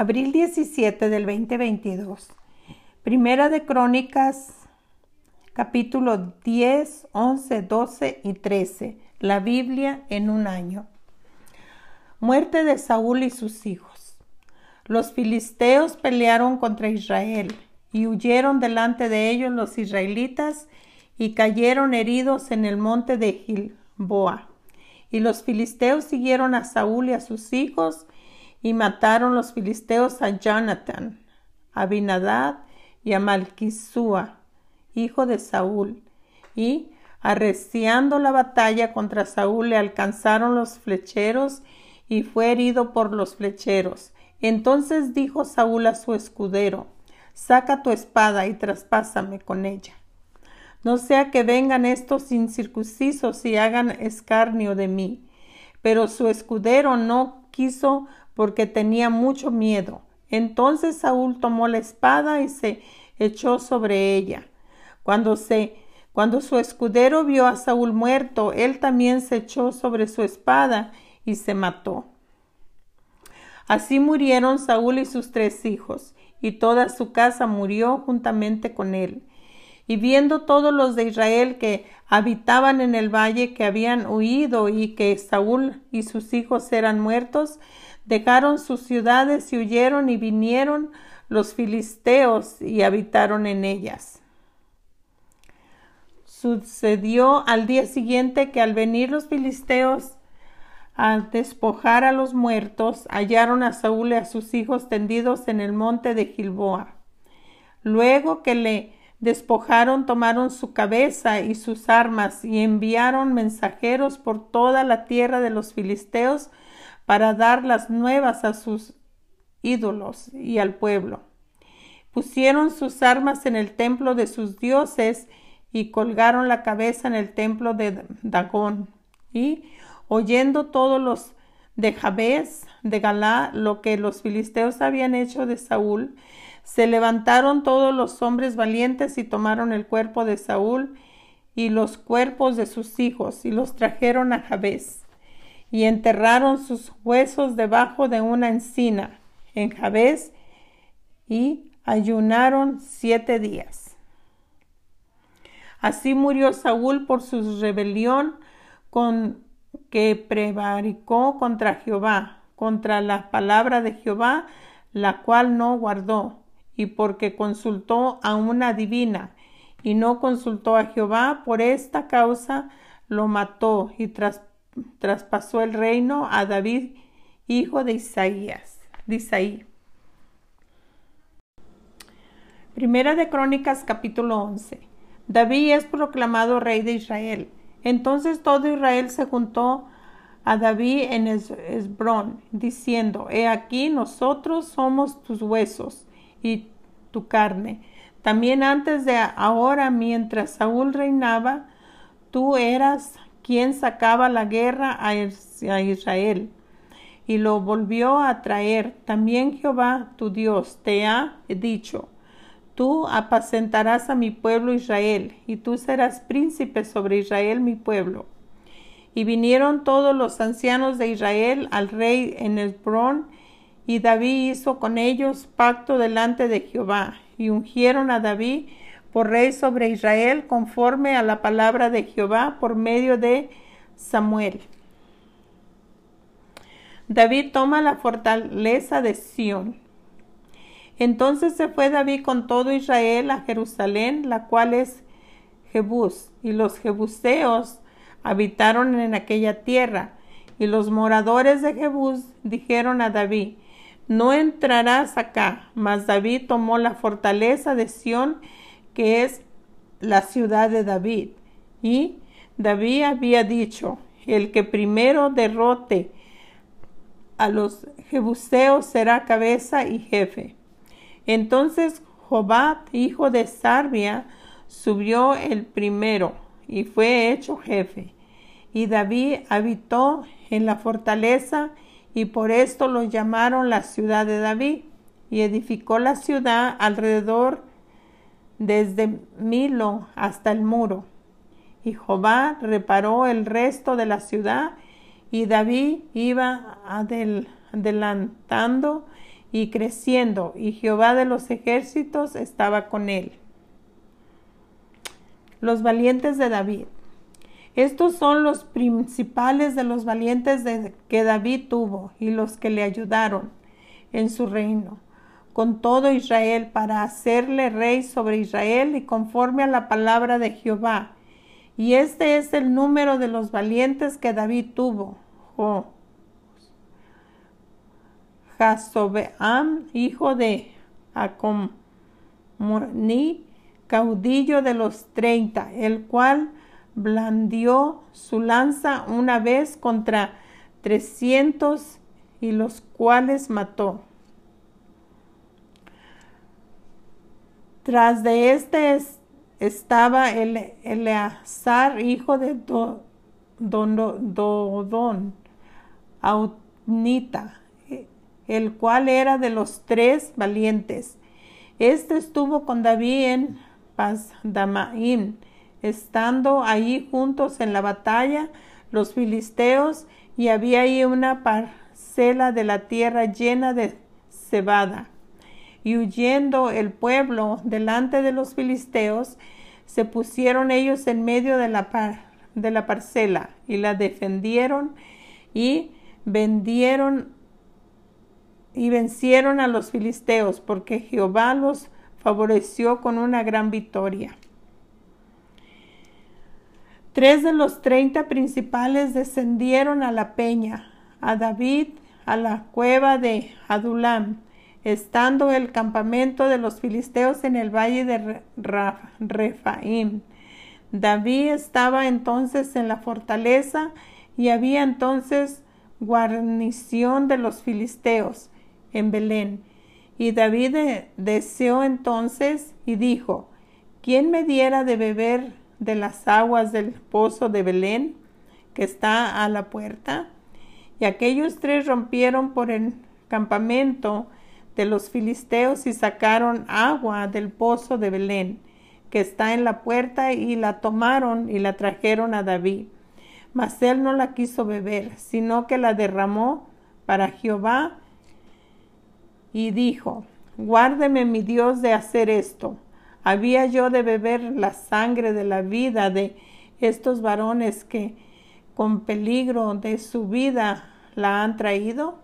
Abril 17 del 2022. Primera de Crónicas, capítulo 10, 11, 12 y 13. La Biblia en un año. Muerte de Saúl y sus hijos. Los filisteos pelearon contra Israel y huyeron delante de ellos los israelitas y cayeron heridos en el monte de Gilboa. Y los filisteos siguieron a Saúl y a sus hijos y mataron los filisteos a Jonathan, a Binadad y a Malquisúa, hijo de Saúl, y arreciando la batalla contra Saúl le alcanzaron los flecheros y fue herido por los flecheros. Entonces dijo Saúl a su escudero, saca tu espada y traspásame con ella. No sea que vengan estos incircuncisos y hagan escarnio de mí. Pero su escudero no quiso porque tenía mucho miedo. Entonces Saúl tomó la espada y se echó sobre ella. Cuando se cuando su escudero vio a Saúl muerto, él también se echó sobre su espada y se mató. Así murieron Saúl y sus tres hijos, y toda su casa murió juntamente con él. Y viendo todos los de Israel que habitaban en el valle que habían huido y que Saúl y sus hijos eran muertos, dejaron sus ciudades y huyeron y vinieron los filisteos y habitaron en ellas. Sucedió al día siguiente que al venir los filisteos a despojar a los muertos, hallaron a Saúl y a sus hijos tendidos en el monte de Gilboa. Luego que le despojaron, tomaron su cabeza y sus armas y enviaron mensajeros por toda la tierra de los filisteos para dar las nuevas a sus ídolos y al pueblo. Pusieron sus armas en el templo de sus dioses y colgaron la cabeza en el templo de Dagón. Y oyendo todos los de Jabes, de Galá, lo que los filisteos habían hecho de Saúl, se levantaron todos los hombres valientes y tomaron el cuerpo de Saúl y los cuerpos de sus hijos y los trajeron a Jabes y enterraron sus huesos debajo de una encina en Jabes y ayunaron siete días. Así murió Saúl por su rebelión con que prevaricó contra Jehová, contra la palabra de Jehová, la cual no guardó, y porque consultó a una divina, y no consultó a Jehová, por esta causa lo mató y tras traspasó el reino a David, hijo de Isaías, de Isaí. Primera de Crónicas capítulo 11. David es proclamado rey de Israel. Entonces todo Israel se juntó a David en Esbrón, diciendo, He aquí nosotros somos tus huesos y tu carne. También antes de ahora, mientras Saúl reinaba, tú eras quien sacaba la guerra a Israel y lo volvió a traer. También Jehová tu Dios te ha dicho, tú apacentarás a mi pueblo Israel, y tú serás príncipe sobre Israel mi pueblo. Y vinieron todos los ancianos de Israel al rey en Esbrón, y David hizo con ellos pacto delante de Jehová, y ungieron a David por rey sobre Israel conforme a la palabra de Jehová por medio de Samuel. David toma la fortaleza de Sión. Entonces se fue David con todo Israel a Jerusalén, la cual es Jebús, y los jebuseos habitaron en aquella tierra. Y los moradores de Jebús dijeron a David, no entrarás acá. Mas David tomó la fortaleza de Sión que es la ciudad de David. Y David había dicho, el que primero derrote a los jebuseos será cabeza y jefe. Entonces Jobat, hijo de Sarbia, subió el primero y fue hecho jefe. Y David habitó en la fortaleza y por esto lo llamaron la ciudad de David. Y edificó la ciudad alrededor desde Milo hasta el muro. Y Jehová reparó el resto de la ciudad y David iba adelantando y creciendo, y Jehová de los ejércitos estaba con él. Los valientes de David. Estos son los principales de los valientes de, que David tuvo y los que le ayudaron en su reino con todo Israel para hacerle rey sobre Israel y conforme a la palabra de Jehová. Y este es el número de los valientes que David tuvo. Jasobeam, hijo de Acomni, caudillo de los treinta, el cual blandió su lanza una vez contra trescientos y los cuales mató. Tras de este estaba el Eleazar, hijo de Dodón, Autnita, el cual era de los tres valientes. Este estuvo con David en Pasdamaim, estando allí juntos en la batalla los filisteos, y había ahí una parcela de la tierra llena de cebada y huyendo el pueblo delante de los filisteos, se pusieron ellos en medio de la, de la parcela y la defendieron y vendieron y vencieron a los filisteos porque Jehová los favoreció con una gran victoria. Tres de los treinta principales descendieron a la peña, a David, a la cueva de Adulam, estando el campamento de los filisteos en el valle de Refaim. David estaba entonces en la fortaleza y había entonces guarnición de los filisteos en Belén. Y David deseó entonces y dijo, ¿quién me diera de beber de las aguas del pozo de Belén que está a la puerta? Y aquellos tres rompieron por el campamento de los filisteos y sacaron agua del pozo de Belén, que está en la puerta, y la tomaron y la trajeron a David. Mas él no la quiso beber, sino que la derramó para Jehová y dijo, Guárdeme mi Dios de hacer esto. ¿Había yo de beber la sangre de la vida de estos varones que con peligro de su vida la han traído?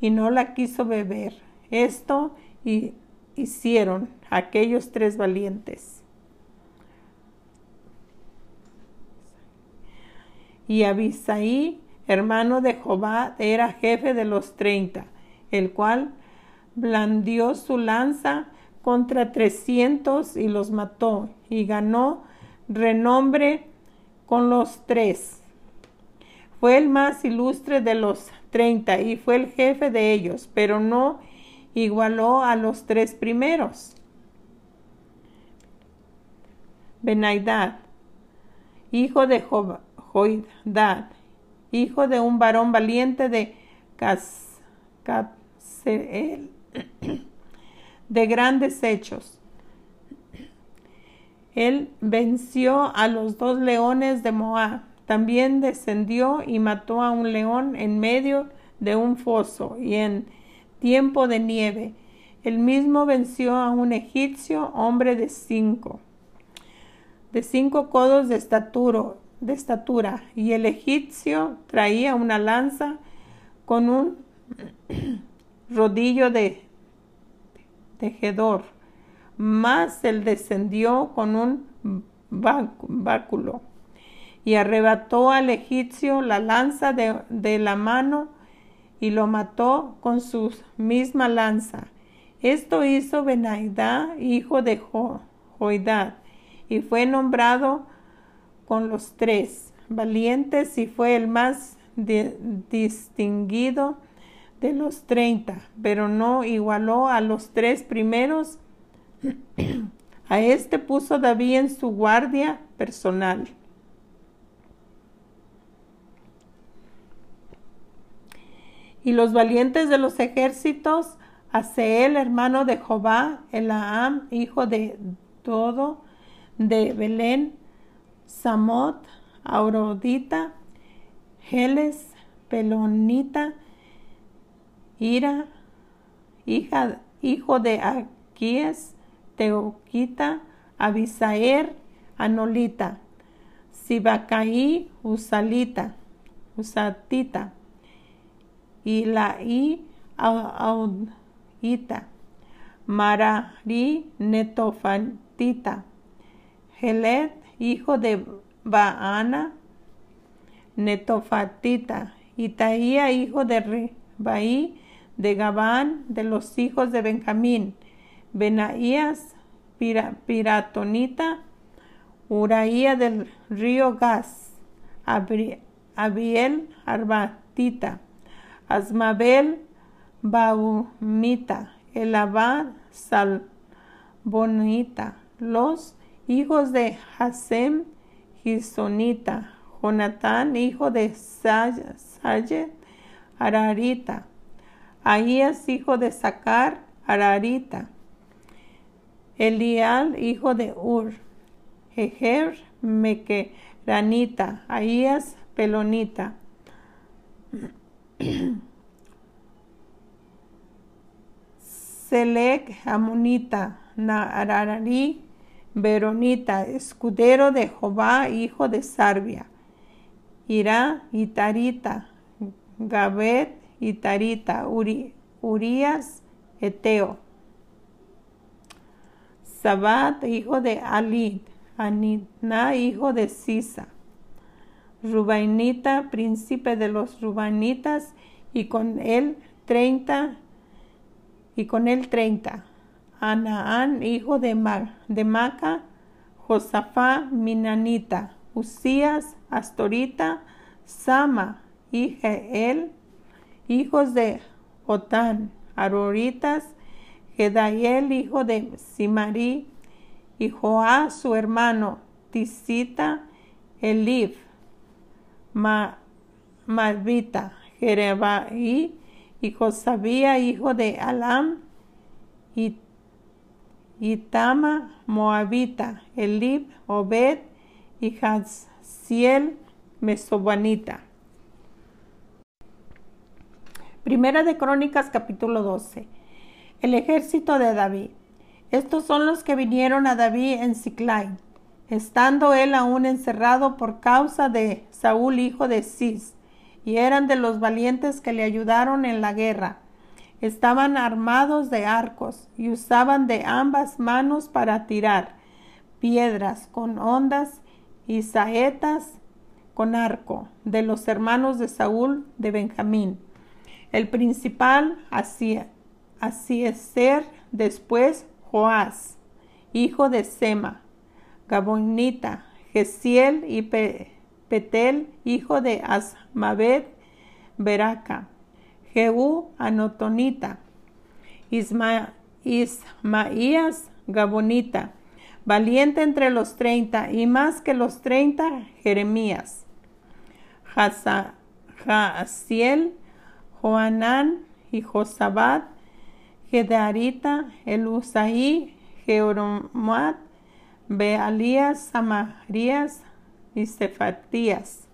Y no la quiso beber. Esto hicieron aquellos tres valientes. Y Abisaí, hermano de Jobá, era jefe de los treinta, el cual blandió su lanza contra trescientos y los mató, y ganó renombre con los tres. Fue el más ilustre de los treinta y fue el jefe de ellos, pero no igualó a los tres primeros. Benaidad, hijo de Joidad, hijo de un varón valiente de de grandes hechos. Él venció a los dos leones de Moab. También descendió y mató a un león en medio de un foso y en tiempo de nieve. El mismo venció a un egipcio, hombre de cinco, de cinco codos de estatura, de estatura, y el egipcio traía una lanza con un rodillo de tejedor, más él descendió con un báculo y arrebató al egipcio la lanza de, de la mano y lo mató con su misma lanza. Esto hizo Benaidá, hijo de Joidad, y fue nombrado con los tres valientes y fue el más distinguido de los treinta, pero no igualó a los tres primeros. a este puso David en su guardia personal. Y los valientes de los ejércitos, Aseel, hermano de Jobá, Elaam, hijo de Todo, de Belén, Samot, Aurodita, Geles, Pelonita, Ira, hijo de Aquíes, Teoquita, Abisaer, Anolita, Sibacaí, Usalita, Usatita, y la I, Audita, Marari, Netofatita, Gelet, hijo de Baana, Netofatita, Itaía, hijo de Ribaí, de Gabán, de los hijos de Benjamín, Benaías, Piratonita, Uraía del río Gas, Abiel, Arbatita, Asmabel, Baumita, Elabad, Salbonita, los hijos de Hasem, Gisonita, Jonatán, hijo de Sayet, Ararita, Ahías, hijo de Sacar, Ararita, Elial, hijo de Ur, Jejer, Mequeranita, Ahías, Pelonita, Selec, Amonita, Naarari, Veronita, escudero de Jehová, hijo de Sarbia, Irá, Itarita, Gabet, Itarita, Uri, Urias, Eteo, Sabat, hijo de Alid, Anitna, hijo de Sisa, Rubainita, príncipe de los Rubainitas, y con él treinta, y con él treinta. Anaán, hijo de, de Maca, Josafá, Minanita, Usías, Astorita, Sama y Jeel, hijos de Otán, Aroritas, Gedaiel, hijo de Simarí, y Joá, su hermano, Tisita, Elif, Ma, Malvita, Jerebaí, y Josabía, hijo de Alam, y Itama, Moabita, Elib, Obed, y Haziel, Mesobanita. Primera de Crónicas capítulo 12. El ejército de David. Estos son los que vinieron a David en Siclay, estando él aún encerrado por causa de Saúl hijo de Cis, y eran de los valientes que le ayudaron en la guerra. Estaban armados de arcos y usaban de ambas manos para tirar piedras con ondas y saetas con arco de los hermanos de Saúl de Benjamín. El principal hacía, es ser después Joás, hijo de Sema, Gabonita, Gesiel y Petel, hijo de Asmabed, Beraca, Jehú, Anotonita, Isma, Ismaías, Gabonita, valiente entre los treinta y más que los treinta, Jeremías, Jaasiel, Joanán y Josabat, Gedarita, Elusaí, Jeoromat, Bealías, Samarías y Cefatías.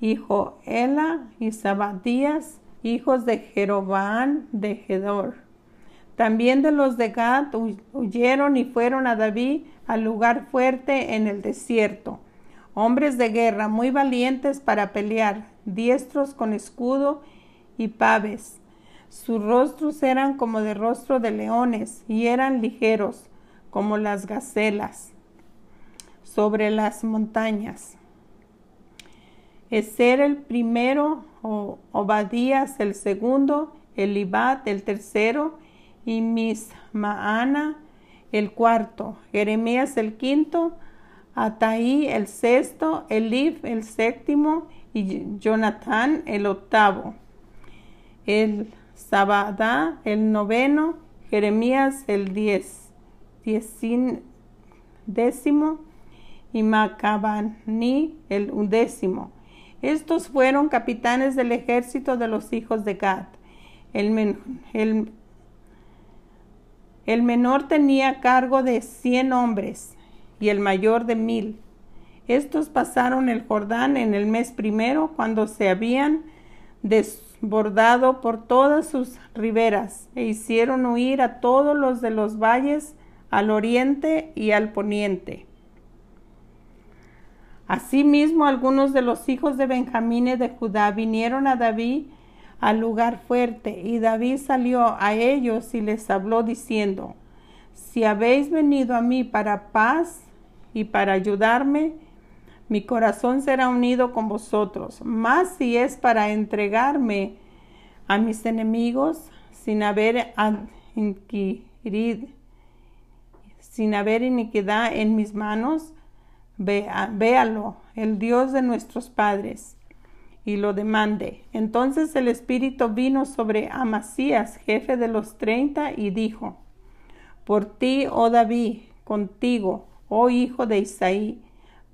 Hijo Ela y Sabadías, hijos de Jerobaán de Gedor. También de los de Gad huyeron y fueron a David al lugar fuerte en el desierto hombres de guerra muy valientes para pelear, diestros con escudo y paves. Sus rostros eran como de rostro de leones y eran ligeros como las gacelas sobre las montañas. Eser el primero, Obadías el segundo, Elibat el tercero y Mismaana el cuarto, Jeremías el quinto, Ataí el sexto, Elif el séptimo y Jonathan el octavo. El Sabadá el noveno, Jeremías el diez, décimo y Macabani el undécimo. Estos fueron capitanes del ejército de los hijos de Gad. El menor tenía cargo de cien hombres y el mayor de mil. Estos pasaron el Jordán en el mes primero, cuando se habían desbordado por todas sus riberas, e hicieron huir a todos los de los valles al oriente y al poniente. Asimismo, algunos de los hijos de Benjamín y de Judá vinieron a David al lugar fuerte, y David salió a ellos y les habló diciendo, Si habéis venido a mí para paz y para ayudarme, mi corazón será unido con vosotros, más si es para entregarme a mis enemigos sin haber sin haber iniquidad en mis manos, véalo, el Dios de nuestros padres, y lo demande. Entonces el Espíritu vino sobre Amasías, jefe de los treinta, y dijo, Por ti, oh David, contigo, oh hijo de Isaí,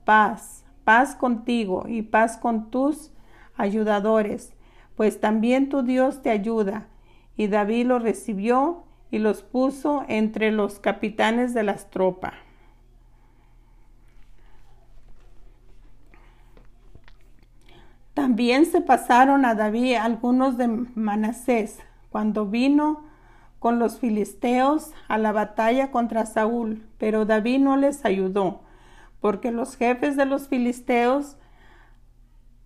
paz paz contigo y paz con tus ayudadores, pues también tu Dios te ayuda. Y David los recibió y los puso entre los capitanes de las tropas. También se pasaron a David algunos de Manasés cuando vino con los filisteos a la batalla contra Saúl, pero David no les ayudó porque los jefes de los filisteos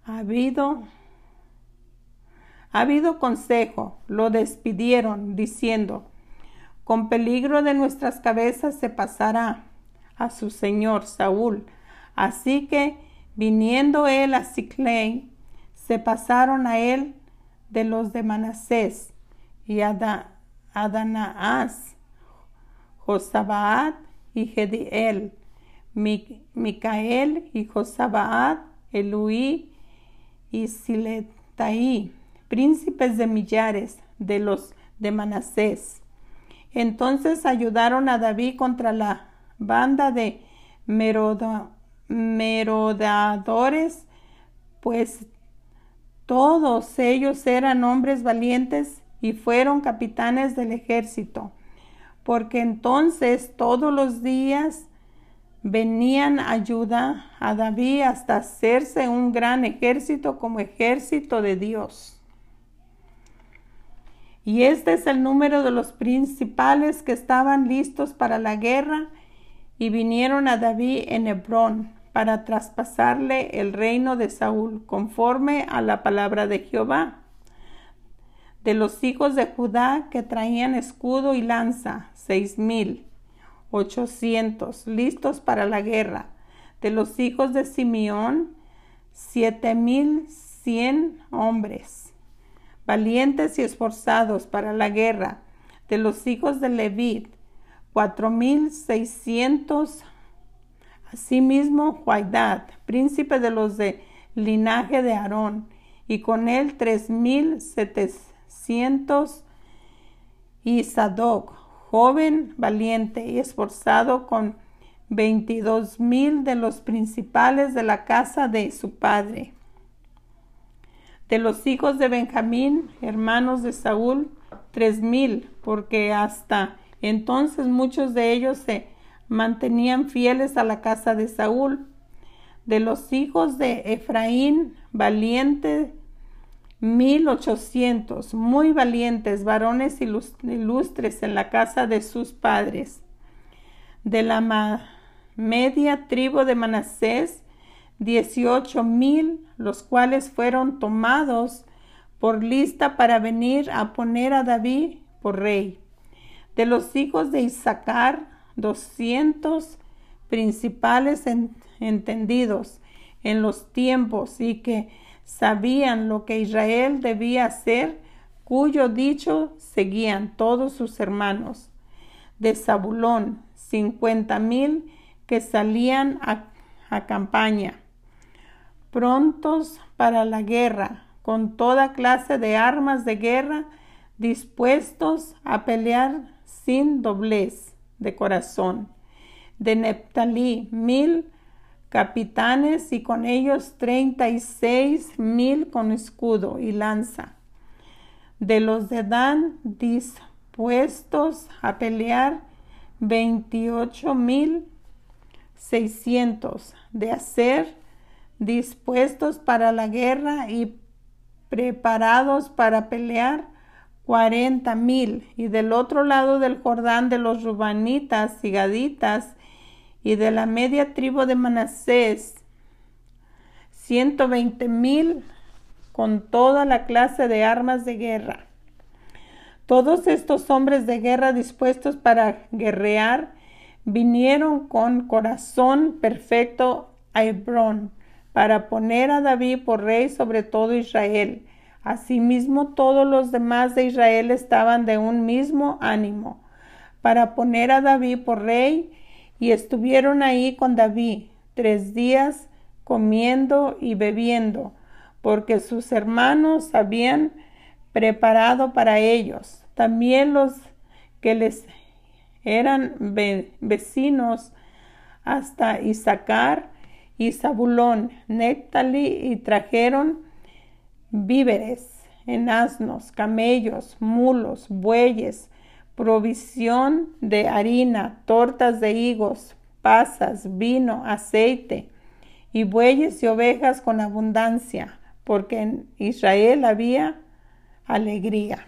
ha habido ha habido consejo, lo despidieron diciendo, con peligro de nuestras cabezas se pasará a su señor Saúl. Así que viniendo él a Siclei, se pasaron a él de los de Manasés y a Adanaas, Josabaat y Gediel Micael y Josabaad, Eluí y Siletaí, príncipes de millares de los de Manasés. Entonces ayudaron a David contra la banda de merodadores, pues todos ellos eran hombres valientes y fueron capitanes del ejército, porque entonces todos los días venían ayuda a David hasta hacerse un gran ejército como ejército de Dios. Y este es el número de los principales que estaban listos para la guerra y vinieron a David en Hebrón para traspasarle el reino de Saúl conforme a la palabra de Jehová. De los hijos de Judá que traían escudo y lanza, seis mil 800 listos para la guerra. De los hijos de Simeón, siete mil cien hombres, valientes y esforzados para la guerra. De los hijos de mil seiscientos. Asimismo, Juaidad, príncipe de los de linaje de Aarón, y con él tres mil setecientos. Y Sadoc, joven, valiente y esforzado con veintidós mil de los principales de la casa de su padre. De los hijos de Benjamín, hermanos de Saúl, tres mil, porque hasta entonces muchos de ellos se mantenían fieles a la casa de Saúl. De los hijos de Efraín, valiente mil ochocientos muy valientes varones ilustres en la casa de sus padres. De la media tribu de Manasés, dieciocho mil, los cuales fueron tomados por lista para venir a poner a David por rey. De los hijos de Isaacar, doscientos principales entendidos en los tiempos y que sabían lo que Israel debía hacer, cuyo dicho seguían todos sus hermanos. De Zabulón, cincuenta mil que salían a, campaña, prontos para la guerra, con toda clase de armas de guerra, dispuestos a pelear sin doblez de corazón. De Neptalí, mil capitanes y con ellos treinta y seis mil con escudo y lanza. De los de Dan dispuestos a pelear veintiocho mil seiscientos de hacer, dispuestos para la guerra y preparados para pelear, cuarenta mil. Y del otro lado del Jordán de los Rubanitas y Gaditas y de la media tribu de Manasés, ciento veinte mil con toda la clase de armas de guerra. Todos estos hombres de guerra dispuestos para guerrear vinieron con corazón perfecto a Hebrón para poner a David por rey sobre todo Israel. Asimismo todos los demás de Israel estaban de un mismo ánimo para poner a David por rey y estuvieron ahí con David tres días comiendo y bebiendo, porque sus hermanos habían preparado para ellos. También los que les eran vecinos hasta Isaacar y Zabulón, Néctali y trajeron víveres en asnos, camellos, mulos, bueyes, provisión de harina, tortas de higos, pasas, vino, aceite y bueyes y ovejas con abundancia, porque en Israel había alegría.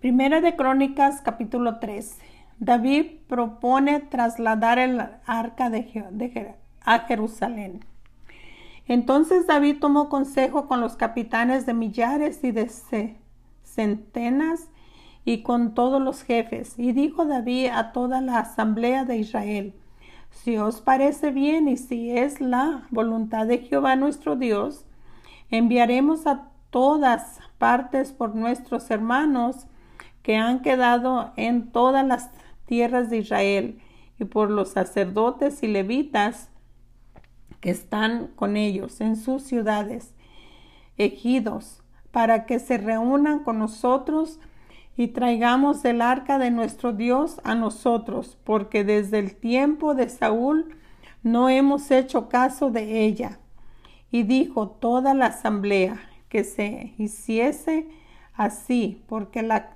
Primera de Crónicas capítulo 13. David propone trasladar el arca de, a Jerusalén. Entonces David tomó consejo con los capitanes de millares y de centenas y con todos los jefes. Y dijo David a toda la asamblea de Israel, si os parece bien y si es la voluntad de Jehová nuestro Dios, enviaremos a todas partes por nuestros hermanos que han quedado en todas las tierras de Israel y por los sacerdotes y levitas que están con ellos en sus ciudades, ejidos, para que se reúnan con nosotros y traigamos el arca de nuestro Dios a nosotros, porque desde el tiempo de Saúl no hemos hecho caso de ella. Y dijo toda la asamblea que se hiciese así, porque la,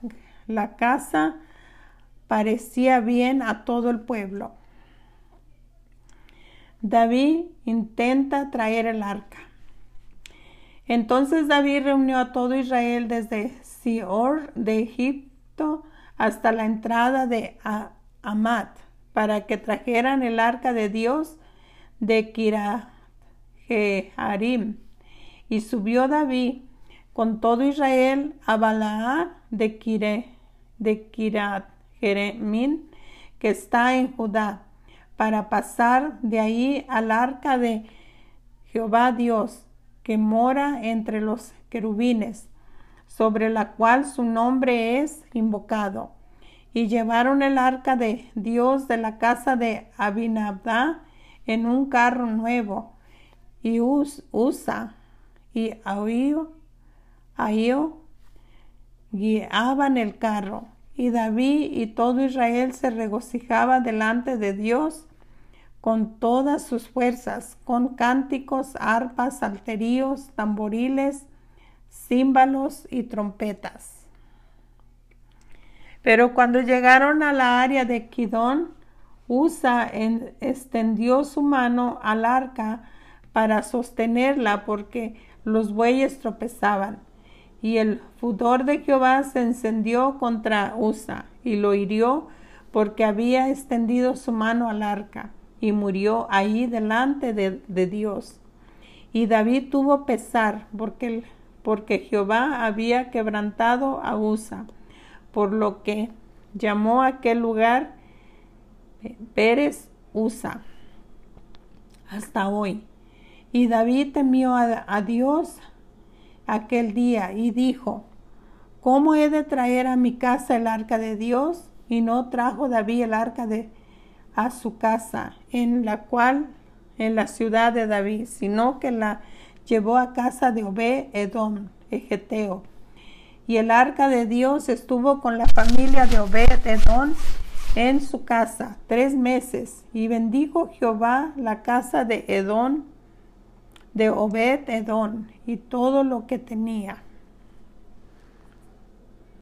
la casa parecía bien a todo el pueblo. David intenta traer el arca. Entonces David reunió a todo Israel desde Sior de Egipto hasta la entrada de Amat para que trajeran el arca de Dios de Kirajearim. Y subió David con todo Israel a Balaá de, de Kirat Jeremín, que está en Judá, para pasar de ahí al arca de Jehová Dios, que mora entre los querubines, sobre la cual su nombre es invocado. Y llevaron el arca de Dios de la casa de Abinadá en un carro nuevo, y Usa y Ahío guiaban el carro y David y todo Israel se regocijaba delante de Dios con todas sus fuerzas, con cánticos, arpas, salterios, tamboriles, címbalos y trompetas. Pero cuando llegaron a la área de Kidón, Usa extendió su mano al arca para sostenerla porque los bueyes tropezaban. Y el fudor de Jehová se encendió contra Usa y lo hirió porque había extendido su mano al arca y murió ahí delante de, Dios. Y David tuvo pesar porque, porque Jehová había quebrantado a Usa, por lo que llamó a aquel lugar eh, Pérez Usa hasta hoy. Y David temió a Dios aquel día y dijo, ¿cómo he de traer a mi casa el arca de Dios? Y no trajo David el arca de a su casa, en la cual, en la ciudad de David, sino que la llevó a casa de Obed Edom, Egeteo. Y el arca de Dios estuvo con la familia de Obed Edom en su casa tres meses, y bendijo Jehová la casa de Edom de Obed Edom y todo lo que tenía.